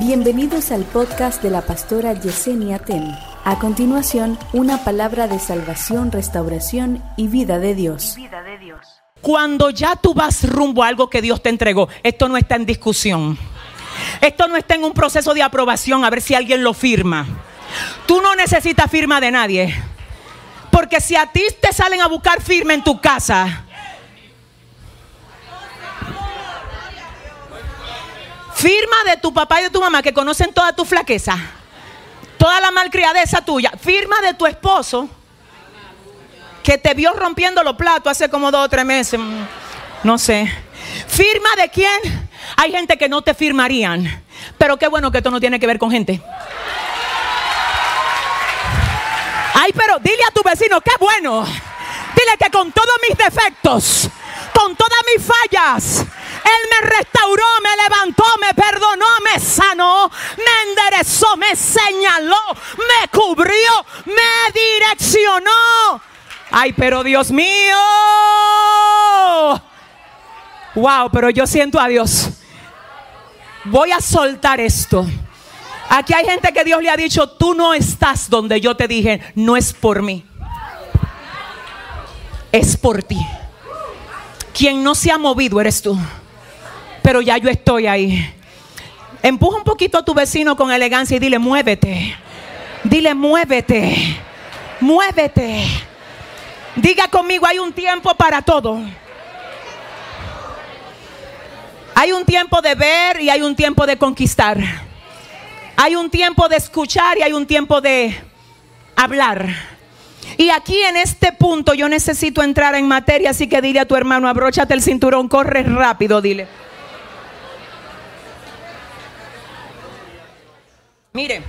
Bienvenidos al podcast de la pastora Yesenia Ten. A continuación, una palabra de salvación, restauración y vida de Dios. Cuando ya tú vas rumbo a algo que Dios te entregó, esto no está en discusión. Esto no está en un proceso de aprobación a ver si alguien lo firma. Tú no necesitas firma de nadie. Porque si a ti te salen a buscar firma en tu casa, firma de tu papá y de tu mamá que conocen toda tu flaqueza, toda la malcriadeza tuya, firma de tu esposo que te vio rompiendo los platos hace como dos o tres meses, mm, no sé. Firma de quién? Hay gente que no te firmarían, pero qué bueno que esto no tiene que ver con gente. Ay, pero dile a tu vecino, qué bueno. Dile que con todos mis defectos, con todas mis fallas, Él me restauró, me levantó, me perdonó, me sanó, me enderezó, me señaló, me cubrió, me direccionó. Ay, pero Dios mío. Wow, pero yo siento a Dios. Voy a soltar esto. Aquí hay gente que Dios le ha dicho, tú no estás donde yo te dije, no es por mí. Es por ti. Quien no se ha movido eres tú. Pero ya yo estoy ahí. Empuja un poquito a tu vecino con elegancia y dile, muévete. Dile, muévete. Muévete. Diga conmigo, hay un tiempo para todo. Hay un tiempo de ver y hay un tiempo de conquistar. Hay un tiempo de escuchar y hay un tiempo de hablar. Y aquí en este punto yo necesito entrar en materia, así que dile a tu hermano, abróchate el cinturón, corre rápido, dile. Mire,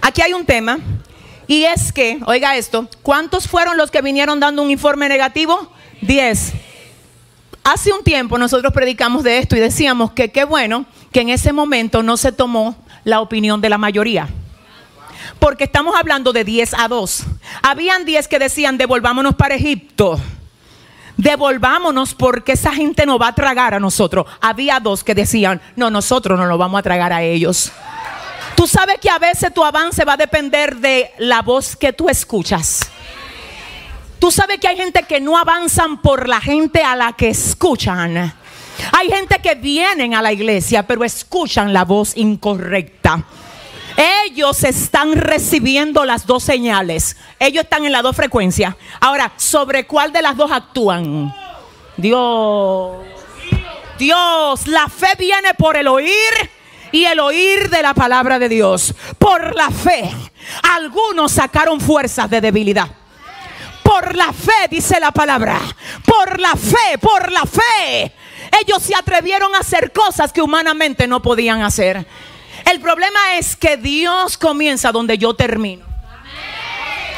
aquí hay un tema y es que, oiga esto, ¿cuántos fueron los que vinieron dando un informe negativo? Diez. Hace un tiempo nosotros predicamos de esto y decíamos que qué bueno que en ese momento no se tomó la opinión de la mayoría. Porque estamos hablando de 10 a 2. Habían 10 que decían, devolvámonos para Egipto. Devolvámonos porque esa gente no va a tragar a nosotros. Había dos que decían, no, nosotros no lo vamos a tragar a ellos. Tú sabes que a veces tu avance va a depender de la voz que tú escuchas. Tú sabes que hay gente que no avanzan por la gente a la que escuchan. Hay gente que vienen a la iglesia, pero escuchan la voz incorrecta. Ellos están recibiendo las dos señales. Ellos están en las dos frecuencias. Ahora, ¿sobre cuál de las dos actúan? Dios. Dios, la fe viene por el oír y el oír de la palabra de Dios. Por la fe. Algunos sacaron fuerzas de debilidad. Por la fe, dice la palabra. Por la fe, por la fe ellos se atrevieron a hacer cosas que humanamente no podían hacer. El problema es que Dios comienza donde yo termino.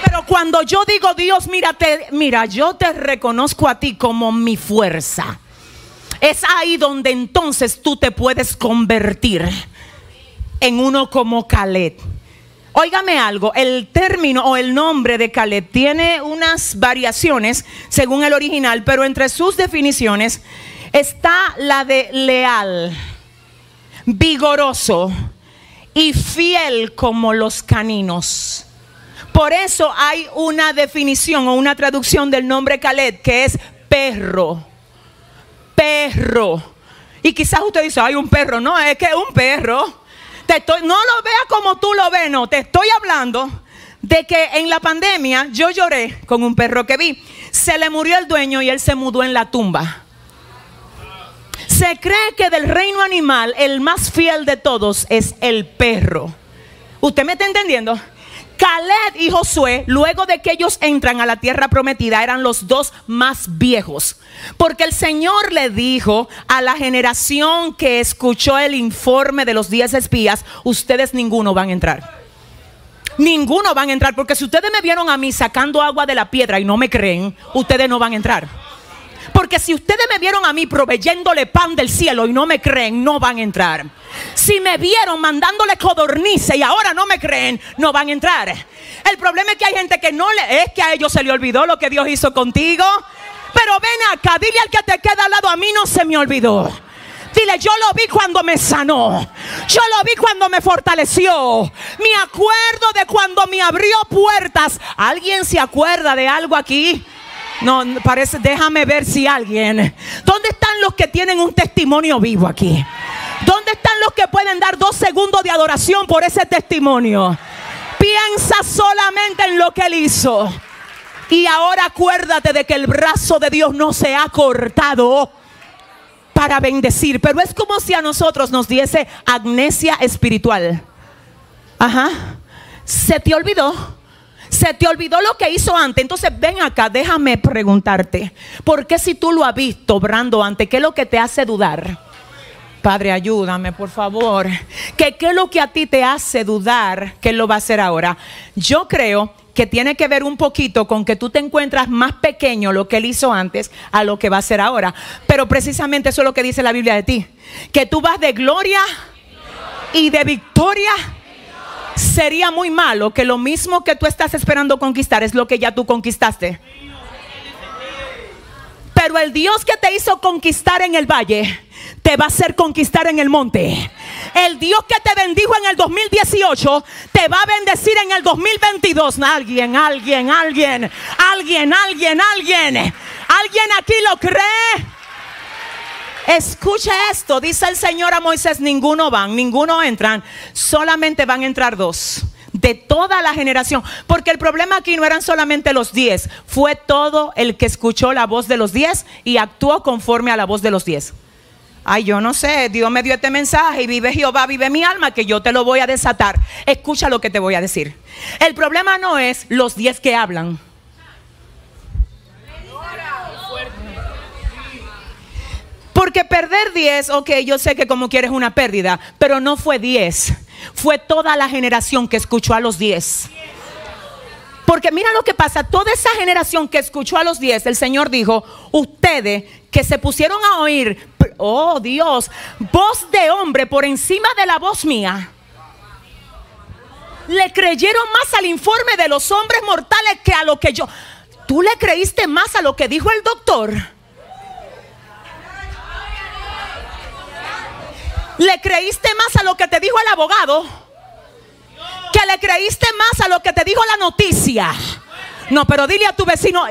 Pero cuando yo digo Dios, mira, yo te reconozco a ti como mi fuerza. Es ahí donde entonces tú te puedes convertir en uno como Caleb. Óigame algo, el término o el nombre de Caleb tiene unas variaciones según el original, pero entre sus definiciones está la de leal, vigoroso y fiel como los caninos. Por eso hay una definición o una traducción del nombre Caleb que es perro. Perro. Y quizás usted dice, hay un perro. No, es que un perro. Te estoy, no lo vea como tú lo ves, no. Te estoy hablando de que en la pandemia yo lloré con un perro que vi. Se le murió el dueño y él se mudó en la tumba. Se cree que del reino animal el más fiel de todos es el perro. ¿Usted me está entendiendo? Caleb y Josué, luego de que ellos entran a la tierra prometida, eran los dos más viejos. Porque el Señor le dijo a la generación que escuchó el informe de los diez espías, ustedes ninguno van a entrar. Ninguno van a entrar, porque si ustedes me vieron a mí sacando agua de la piedra y no me creen, ustedes no van a entrar. Porque si ustedes me vieron a mí proveyéndole pan del cielo y no me creen, no van a entrar. Si me vieron mandándole codornice y ahora no me creen, no van a entrar. El problema es que hay gente que no le es que a ellos se le olvidó lo que Dios hizo contigo. Pero ven acá, dile al que te queda al lado, a mí no se me olvidó. Dile, yo lo vi cuando me sanó. Yo lo vi cuando me fortaleció. Me acuerdo de cuando me abrió puertas. ¿Alguien se acuerda de algo aquí? No, parece, déjame ver si alguien. ¿Dónde están los que tienen un testimonio vivo aquí? ¿Dónde están los que pueden dar dos segundos de adoración por ese testimonio? Piensa solamente en lo que él hizo. Y ahora acuérdate de que el brazo de Dios no se ha cortado para bendecir. Pero es como si a nosotros nos diese amnesia espiritual. Ajá. Se te olvidó. Se te olvidó lo que hizo antes. Entonces ven acá, déjame preguntarte. ¿Por qué si tú lo has visto obrando antes? ¿Qué es lo que te hace dudar? Padre, ayúdame, por favor. ¿Qué, ¿Qué es lo que a ti te hace dudar que Él lo va a hacer ahora? Yo creo que tiene que ver un poquito con que tú te encuentras más pequeño lo que Él hizo antes a lo que va a hacer ahora. Pero precisamente eso es lo que dice la Biblia de ti. Que tú vas de gloria y de victoria sería muy malo que lo mismo que tú estás esperando conquistar es lo que ya tú conquistaste. Pero el Dios que te hizo conquistar en el valle, te va a hacer conquistar en el monte. El Dios que te bendijo en el 2018, te va a bendecir en el 2022. Alguien, alguien, alguien, alguien, alguien, alguien. ¿Alguien aquí lo cree? Escuche esto, dice el Señor a Moisés, ninguno van, ninguno entran, solamente van a entrar dos de toda la generación. Porque el problema aquí no eran solamente los diez, fue todo el que escuchó la voz de los diez y actuó conforme a la voz de los diez. Ay, yo no sé, Dios me dio este mensaje y vive Jehová, vive mi alma, que yo te lo voy a desatar. Escucha lo que te voy a decir. El problema no es los diez que hablan. Porque perder 10, ok, yo sé que como quieres una pérdida, pero no fue 10. Fue toda la generación que escuchó a los 10. Porque mira lo que pasa, toda esa generación que escuchó a los 10, el Señor dijo, ustedes que se pusieron a oír, oh Dios, voz de hombre por encima de la voz mía. Le creyeron más al informe de los hombres mortales que a lo que yo. ¿Tú le creíste más a lo que dijo el doctor? ¿Le creíste más a lo que te dijo el abogado? Que le creíste más a lo que te dijo la noticia. No, pero dile a tu vecino,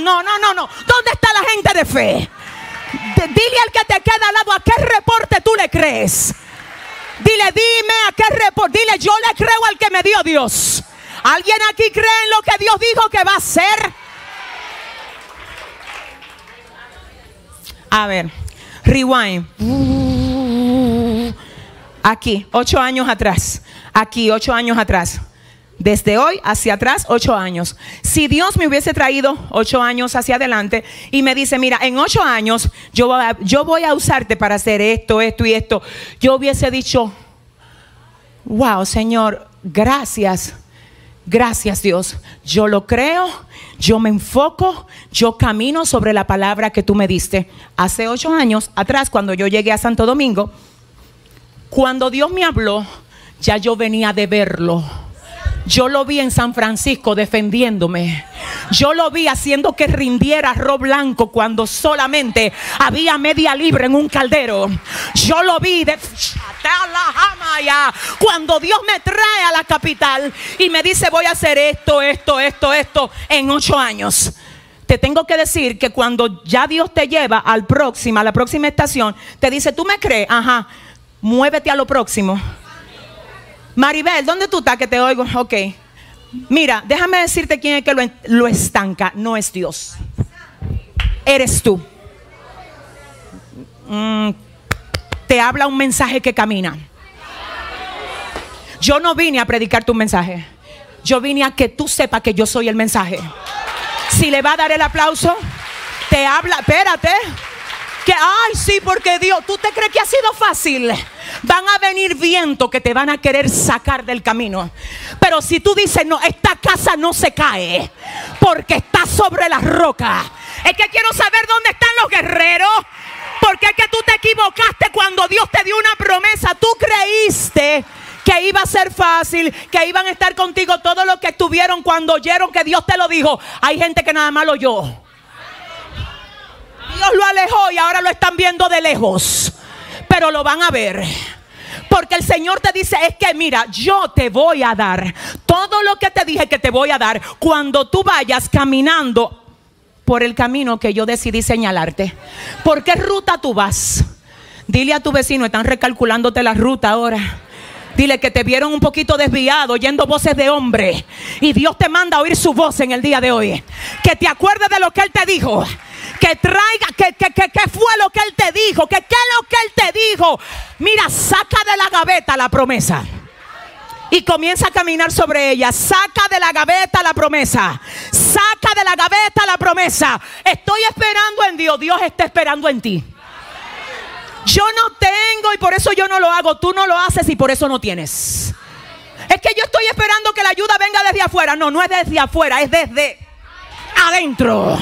no, no, no, no. ¿Dónde está la gente de fe? dile al que te queda al lado a qué reporte tú le crees. Dile, dime a qué reporte. Dile, yo le creo al que me dio Dios. ¿Alguien aquí cree en lo que Dios dijo que va a hacer? A ver, rewind. Aquí, ocho años atrás. Aquí, ocho años atrás. Desde hoy hacia atrás, ocho años. Si Dios me hubiese traído ocho años hacia adelante y me dice, mira, en ocho años yo voy a, usarte para hacer esto, esto y esto, yo hubiese dicho, wow, Señor, gracias. Gracias Dios, yo lo creo, yo me enfoco, yo camino sobre la palabra que tú me diste. Hace ocho años atrás, cuando yo llegué a Santo Domingo, cuando Dios me habló, ya yo venía de verlo. Yo lo vi en San Francisco defendiéndome. Yo lo vi haciendo que rindiera arroz blanco cuando solamente había media libre en un caldero. Yo lo vi de cuando Dios me trae a la capital y me dice voy a hacer esto, esto, esto, esto en ocho años. Te tengo que decir que cuando ya Dios te lleva al próximo, a la próxima estación, te dice, ¿tú me crees? Ajá muévete a lo próximo. Maribel, ¿dónde tú estás que te oigo? Ok. Mira, déjame decirte quién es que lo, estanca. No es Dios. Eres tú. Mm, te habla un mensaje que camina. Yo no vine a predicar tu mensaje. Yo vine a que tú sepas que yo soy el mensaje. Si le va a dar el aplauso, te habla, espérate. Que, ay, sí, porque Dios, ¿tú te crees que ha sido fácil? Van a venir vientos que te van a querer sacar del camino. Pero si tú dices, no, esta casa no se cae porque está sobre la roca. Es que quiero saber dónde están los guerreros. Porque es que tú te equivocaste cuando Dios te dio una promesa. Tú creíste que iba a ser fácil, que iban a estar contigo todos los que estuvieron cuando oyeron que Dios te lo dijo. Hay gente que nada más lo oyó. Dios lo alejó y ahora lo están viendo de lejos. pero lo van a ver. Porque el Señor te dice, es que mira, yo te voy a dar todo lo que te dije que te voy a dar cuando tú vayas caminando por el camino que yo decidí señalarte. ¿Por qué ruta tú vas? Dile a tu vecino, están recalculándote la ruta ahora. Dile que te vieron un poquito desviado, oyendo voces de hombre. Y Dios te manda a oír su voz en el día de hoy. Que te acuerdes de lo que Él te dijo. Que traiga, que, que, que, que fue lo que Él te dijo. Que qué es lo que Él te dijo. Mira, saca de la gaveta la promesa y comienza a caminar sobre ella. Saca de la gaveta la promesa. Saca de la gaveta la promesa. Estoy esperando en Dios. Dios está esperando en ti. Yo no tengo y por eso yo no lo hago. Tú no lo haces y por eso no tienes. Es que yo estoy esperando que la ayuda venga desde afuera. No, no es desde afuera, es desde adentro.